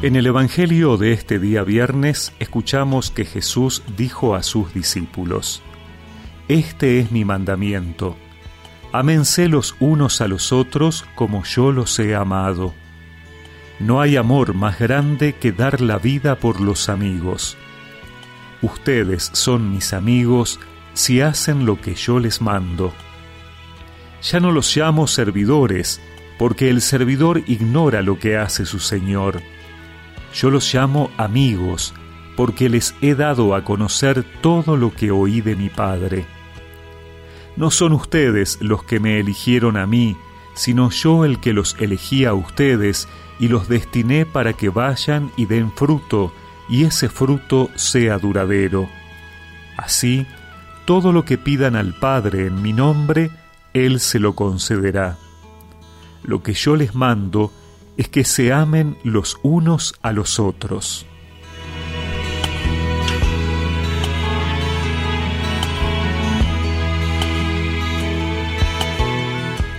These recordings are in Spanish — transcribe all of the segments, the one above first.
En el Evangelio de este día viernes escuchamos que Jesús dijo a sus discípulos, Este es mi mandamiento, ámense los unos a los otros como yo los he amado. No hay amor más grande que dar la vida por los amigos. Ustedes son mis amigos si hacen lo que yo les mando. Ya no los llamo servidores, porque el servidor ignora lo que hace su Señor yo los llamo amigos, porque les he dado a conocer todo lo que oí de mi Padre. No son ustedes los que me eligieron a mí, sino yo el que los elegí a ustedes y los destiné para que vayan y den fruto, y ese fruto sea duradero. Así, todo lo que pidan al Padre en mi nombre, Él se lo concederá. Lo que yo les mando es que se amen los unos a los otros.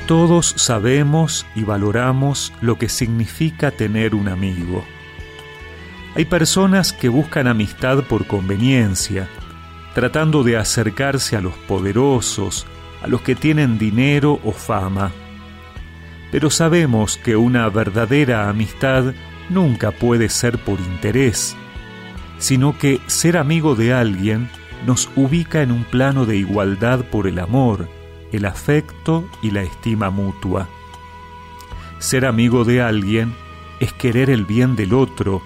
Todos sabemos y valoramos lo que significa tener un amigo. Hay personas que buscan amistad por conveniencia, tratando de acercarse a los poderosos, a los que tienen dinero o fama pero sabemos que una verdadera amistad nunca puede ser por interés, sino que ser amigo de alguien nos ubica en un plano de igualdad por el amor, el afecto y la estima mutua. Ser amigo de alguien es querer el bien del otro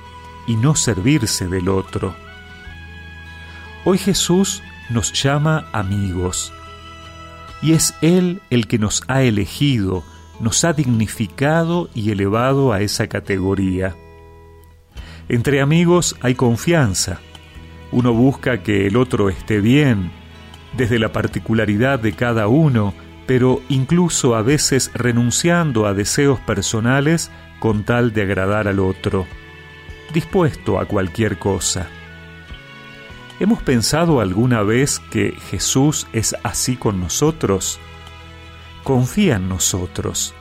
y no servirse del otro. Hoy Jesús nos llama amigos, y es Él el que nos ha elegido nos ha dignificado y elevado a esa categoría. Entre amigos hay confianza. Uno busca que el otro esté bien, desde la particularidad de cada uno, pero incluso a veces renunciando a deseos personales con tal de agradar al otro, dispuesto a cualquier cosa. ¿Hemos pensado alguna vez que Jesús es así con nosotros? Confía en nosotros,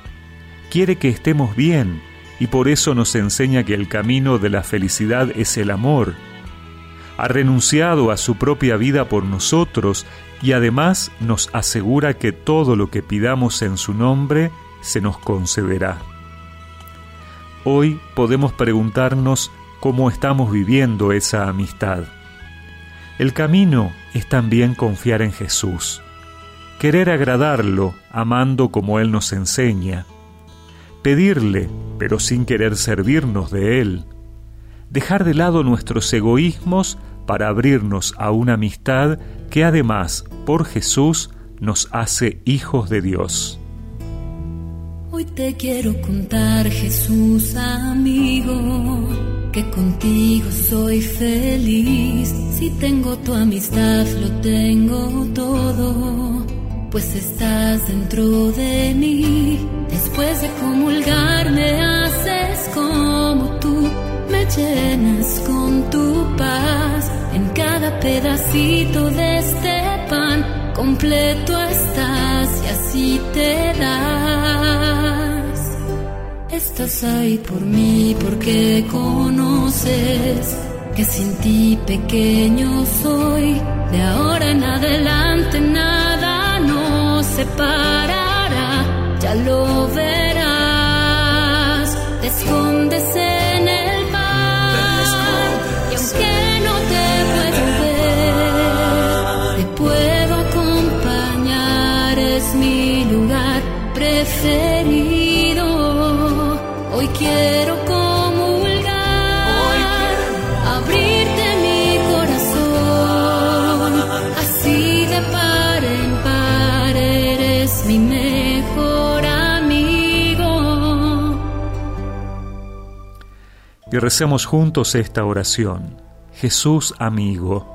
quiere que estemos bien y por eso nos enseña que el camino de la felicidad es el amor. Ha renunciado a su propia vida por nosotros y además nos asegura que todo lo que pidamos en su nombre se nos concederá. Hoy podemos preguntarnos cómo estamos viviendo esa amistad. El camino es también confiar en Jesús querer agradarlo, amando como Él nos enseña, pedirle, pero sin querer servirnos de Él, dejar de lado nuestros egoísmos para abrirnos a una amistad que además, por Jesús, nos hace hijos de Dios. Hoy te quiero contar, Jesús amigo, que contigo soy feliz. Si tengo tu amistad, lo tengo todo pues estás dentro de mí. Después de comulgar me haces como tú, me llenas con tu paz. En cada pedacito de este pan, completo estás y así te das. Estás ahí por mí porque conoces que sin ti pequeño soy. De ahora en adelante separará, ya lo verás. Te escondes y recemos juntos esta oración. Jesús amigo,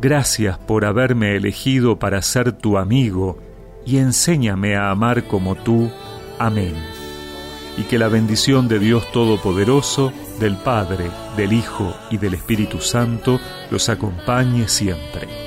gracias por haberme elegido para ser tu amigo y enséñame a amar como tú. Amén. Y que la bendición de Dios Todopoderoso, del Padre, del Hijo y del Espíritu Santo los acompañe siempre.